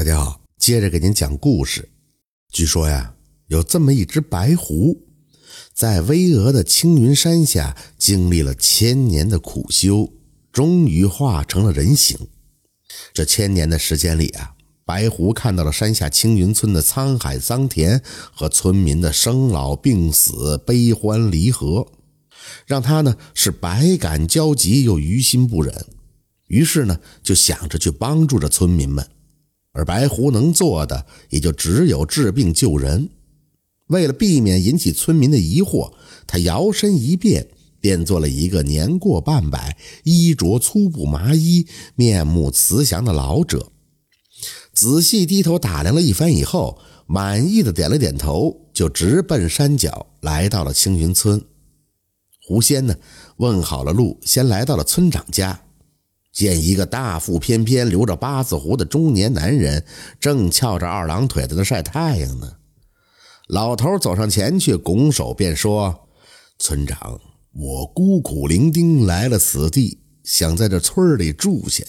大家好，接着给您讲故事。据说呀，有这么一只白狐，在巍峨的青云山下经历了千年的苦修，终于化成了人形。这千年的时间里啊，白狐看到了山下青云村的沧海桑田和村民的生老病死、悲欢离合，让他呢是百感交集又于心不忍。于是呢，就想着去帮助着村民们。而白狐能做的也就只有治病救人。为了避免引起村民的疑惑，他摇身一变，变做了一个年过半百、衣着粗布麻衣、面目慈祥的老者。仔细低头打量了一番以后，满意的点了点头，就直奔山脚，来到了青云村。狐仙呢，问好了路，先来到了村长家。见一个大腹翩翩、留着八字胡的中年男人，正翘着二郎腿在那晒太阳呢。老头走上前去，拱手便说：“村长，我孤苦伶仃来了此地，想在这村里住下。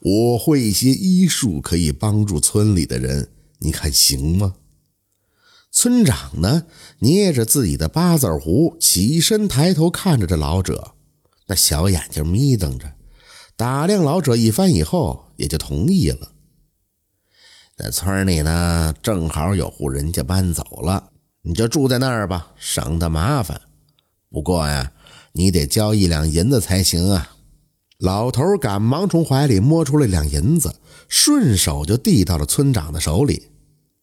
我会一些医术，可以帮助村里的人，你看行吗？”村长呢，捏着自己的八字胡，起身抬头看着这老者，那小眼睛眯瞪着。打量老者一番以后，也就同意了。在村里呢，正好有户人家搬走了，你就住在那儿吧，省得麻烦。不过呀，你得交一两银子才行啊。老头赶忙从怀里摸出了两银子，顺手就递到了村长的手里。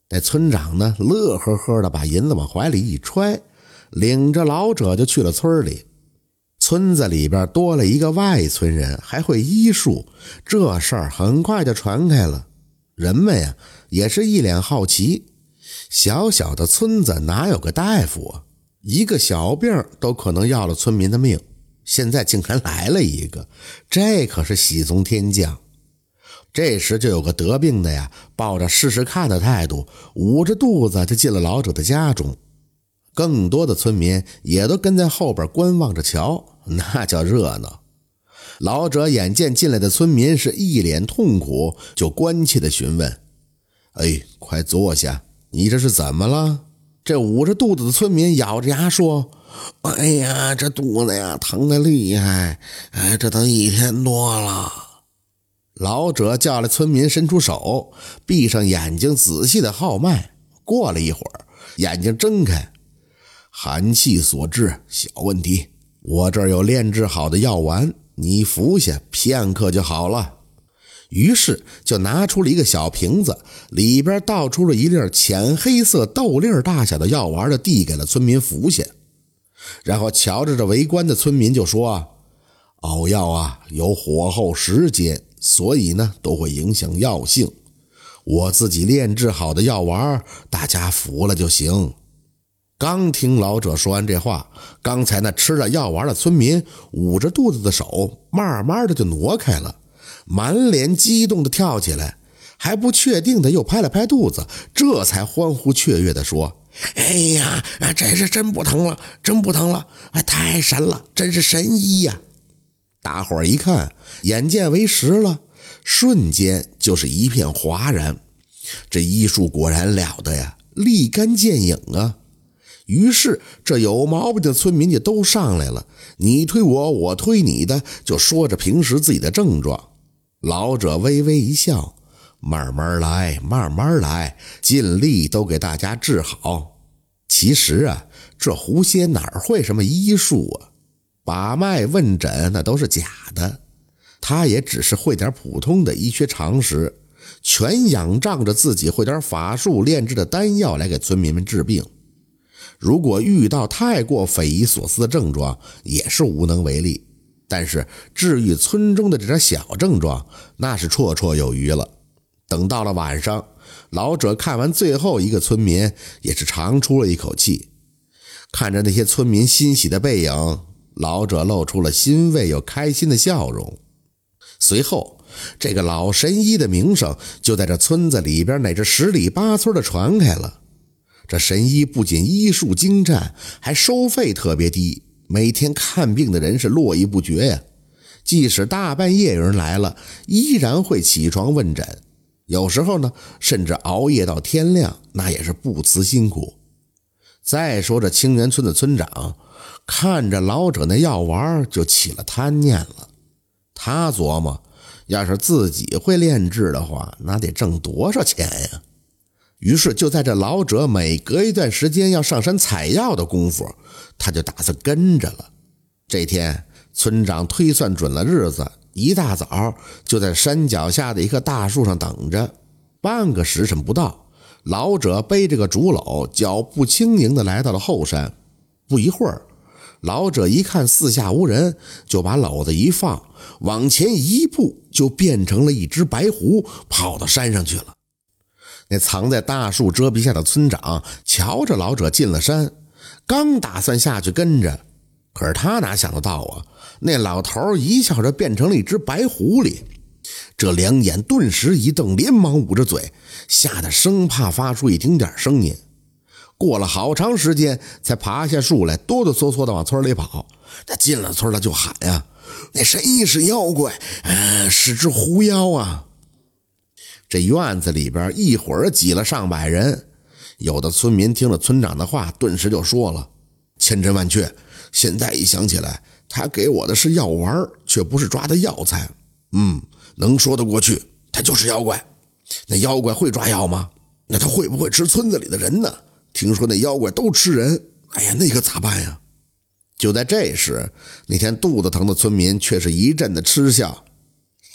那村长呢，乐呵呵的把银子往怀里一揣，领着老者就去了村里。村子里边多了一个外村人，还会医术，这事儿很快就传开了。人们呀，也是一脸好奇。小小的村子哪有个大夫啊？一个小病都可能要了村民的命，现在竟然来了一个，这可是喜从天降。这时就有个得病的呀，抱着试试看的态度，捂着肚子就进了老者的家中。更多的村民也都跟在后边观望着瞧。那叫热闹。老者眼见进来的村民是一脸痛苦，就关切地询问：“哎，快坐下，你这是怎么了？”这捂着肚子的村民咬着牙说：“哎呀，这肚子呀疼得厉害，哎，这都一天多了。”老者叫来村民，伸出手，闭上眼睛，仔细的号脉。过了一会儿，眼睛睁开，寒气所致，小问题。我这儿有炼制好的药丸，你服下片刻就好了。于是就拿出了一个小瓶子，里边倒出了一粒浅黑色豆粒大小的药丸，就递给了村民服下。然后瞧着这围观的村民就说：“熬药啊，有火候时间，所以呢都会影响药性。我自己炼制好的药丸，大家服了就行。”刚听老者说完这话，刚才那吃了药丸的村民捂着肚子的手，慢慢的就挪开了，满脸激动的跳起来，还不确定的又拍了拍肚子，这才欢呼雀跃的说：“哎呀，这是真不疼了，真不疼了！哎，太神了，真是神医呀！”大伙儿一看，眼见为实了，瞬间就是一片哗然。这医术果然了得呀，立竿见影啊！于是，这有毛病的村民就都上来了，你推我，我推你的，就说着平时自己的症状。老者微微一笑，慢慢来，慢慢来，尽力都给大家治好。其实啊，这狐仙哪会什么医术啊？把脉问诊那都是假的，他也只是会点普通的医学常识，全仰仗着自己会点法术炼制的丹药来给村民们治病。如果遇到太过匪夷所思的症状，也是无能为力。但是治愈村中的这点小症状，那是绰绰有余了。等到了晚上，老者看完最后一个村民，也是长出了一口气。看着那些村民欣喜的背影，老者露出了欣慰又开心的笑容。随后，这个老神医的名声就在这村子里边乃至十里八村的传开了。这神医不仅医术精湛，还收费特别低，每天看病的人是络绎不绝呀。即使大半夜有人来了，依然会起床问诊。有时候呢，甚至熬夜到天亮，那也是不辞辛苦。再说这清源村的村长，看着老者那药丸，就起了贪念了。他琢磨，要是自己会炼制的话，那得挣多少钱呀？于是就在这老者每隔一段时间要上山采药的功夫，他就打算跟着了。这天，村长推算准了日子。一大早就在山脚下的一棵大树上等着，半个时辰不到，老者背着个竹篓，脚步轻盈地来到了后山。不一会儿，老者一看四下无人，就把篓子一放，往前一步，就变成了一只白狐，跑到山上去了。那藏在大树遮蔽下的村长瞧着老者进了山，刚打算下去跟着。可是他哪想得到啊？那老头一笑着变成了一只白狐狸，这两眼顿时一瞪，连忙捂着嘴，吓得生怕发出一丁点声音。过了好长时间，才爬下树来，哆哆嗦嗦的往村里跑。他进了村了，就喊呀：“那谁是妖怪？呃，是只狐妖啊！”这院子里边一会儿挤了上百人，有的村民听了村长的话，顿时就说了：“千真万确。”现在一想起来，他给我的是药丸，却不是抓的药材。嗯，能说得过去。他就是妖怪。那妖怪会抓药吗？那他会不会吃村子里的人呢？听说那妖怪都吃人。哎呀，那可咋办呀？就在这时，那天肚子疼的村民却是一阵的嗤笑。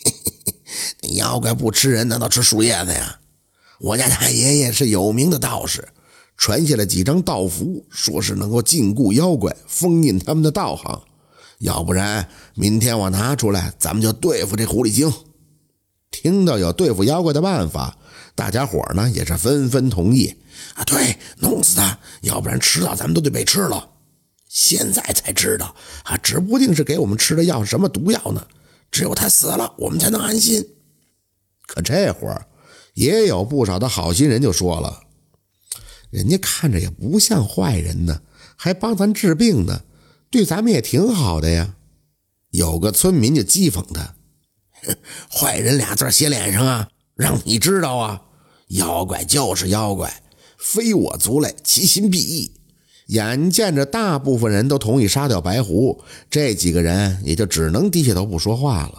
嘿嘿嘿，那妖怪不吃人，难道吃树叶子呀？我家太爷爷是有名的道士。传下来几张道符，说是能够禁锢妖怪，封印他们的道行。要不然，明天我拿出来，咱们就对付这狐狸精。听到有对付妖怪的办法，大家伙呢也是纷纷同意。啊，对，弄死他，要不然迟早咱们都得被吃了。现在才知道，啊，指不定是给我们吃的药什么毒药呢。只有他死了，我们才能安心。可这会儿，也有不少的好心人就说了。人家看着也不像坏人呢，还帮咱治病呢，对咱们也挺好的呀。有个村民就讥讽他：“ 坏人俩字写脸上啊，让你知道啊，妖怪就是妖怪，非我族类，其心必异。”眼见着大部分人都同意杀掉白狐，这几个人也就只能低下头不说话了。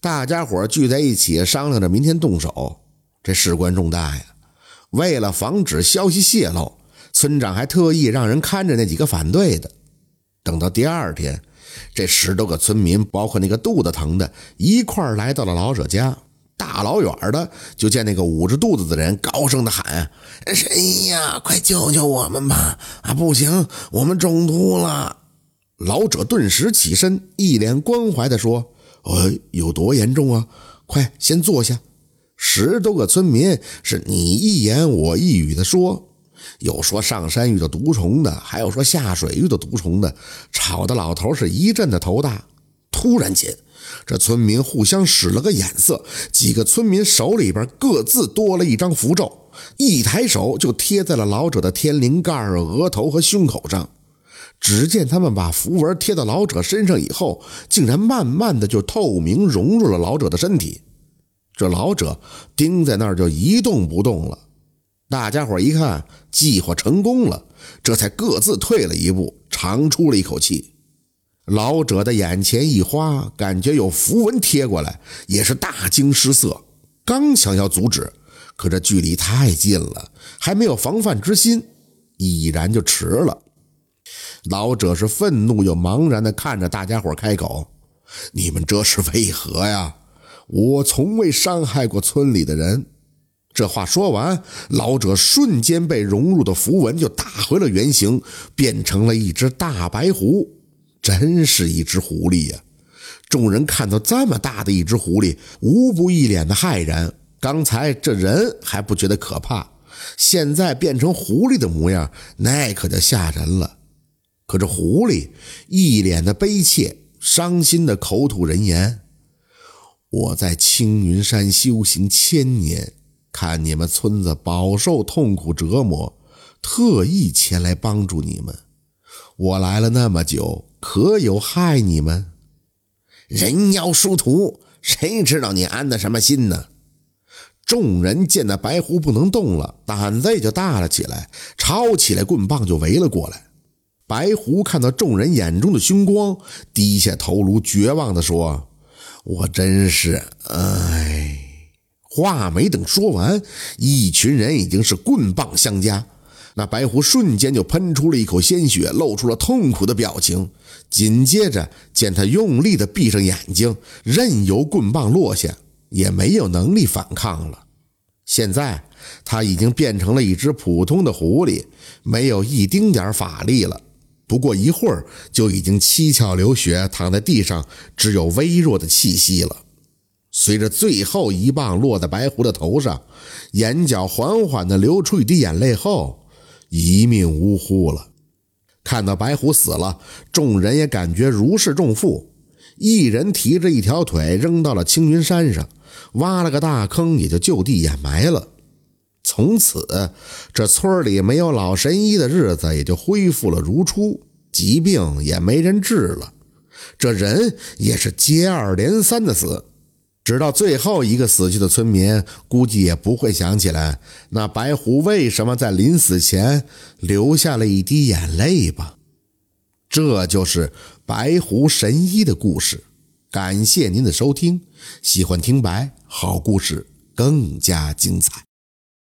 大家伙聚在一起商量着明天动手，这事关重大呀。为了防止消息泄露，村长还特意让人看着那几个反对的。等到第二天，这十多个村民，包括那个肚子疼的，一块来到了老者家。大老远的就见那个捂着肚子的人，高声的喊：“谁呀？快救救我们吧！啊，不行，我们中毒了！”老者顿时起身，一脸关怀的说：“呃，有多严重啊？快先坐下。”十多个村民是你一言我一语的说，有说上山遇到毒虫的，还有说下水遇到毒虫的，吵得老头是一阵的头大。突然间，这村民互相使了个眼色，几个村民手里边各自多了一张符咒，一抬手就贴在了老者的天灵盖、额头和胸口上。只见他们把符文贴到老者身上以后，竟然慢慢的就透明融入了老者的身体。这老者盯在那儿就一动不动了，大家伙一看计划成功了，这才各自退了一步，长出了一口气。老者的眼前一花，感觉有符文贴过来，也是大惊失色，刚想要阻止，可这距离太近了，还没有防范之心，已然就迟了。老者是愤怒又茫然地看着大家伙，开口：“你们这是为何呀？”我从未伤害过村里的人。这话说完，老者瞬间被融入的符文就打回了原形，变成了一只大白狐。真是一只狐狸呀！众人看到这么大的一只狐狸，无不一脸的骇然。刚才这人还不觉得可怕，现在变成狐狸的模样，那可就吓人了。可这狐狸一脸的悲切、伤心的口吐人言。我在青云山修行千年，看你们村子饱受痛苦折磨，特意前来帮助你们。我来了那么久，可有害你们？人妖殊途，谁知道你安的什么心呢？众人见那白狐不能动了，胆子也就大了起来，抄起来棍棒就围了过来。白狐看到众人眼中的凶光，低下头颅，绝望地说：“我真是……哎。”话没等说完，一群人已经是棍棒相加。那白狐瞬间就喷出了一口鲜血，露出了痛苦的表情。紧接着，见他用力地闭上眼睛，任由棍棒落下，也没有能力反抗了。现在他已经变成了一只普通的狐狸，没有一丁点法力了。不过一会儿，就已经七窍流血，躺在地上，只有微弱的气息了。随着最后一棒落在白狐的头上，眼角缓缓地流出一滴眼泪后。一命呜呼了。看到白虎死了，众人也感觉如释重负。一人提着一条腿扔到了青云山上，挖了个大坑，也就就地掩埋了。从此，这村里没有老神医的日子也就恢复了如初，疾病也没人治了，这人也是接二连三的死。直到最后一个死去的村民，估计也不会想起来那白狐为什么在临死前流下了一滴眼泪吧。这就是白狐神医的故事。感谢您的收听，喜欢听白好故事更加精彩。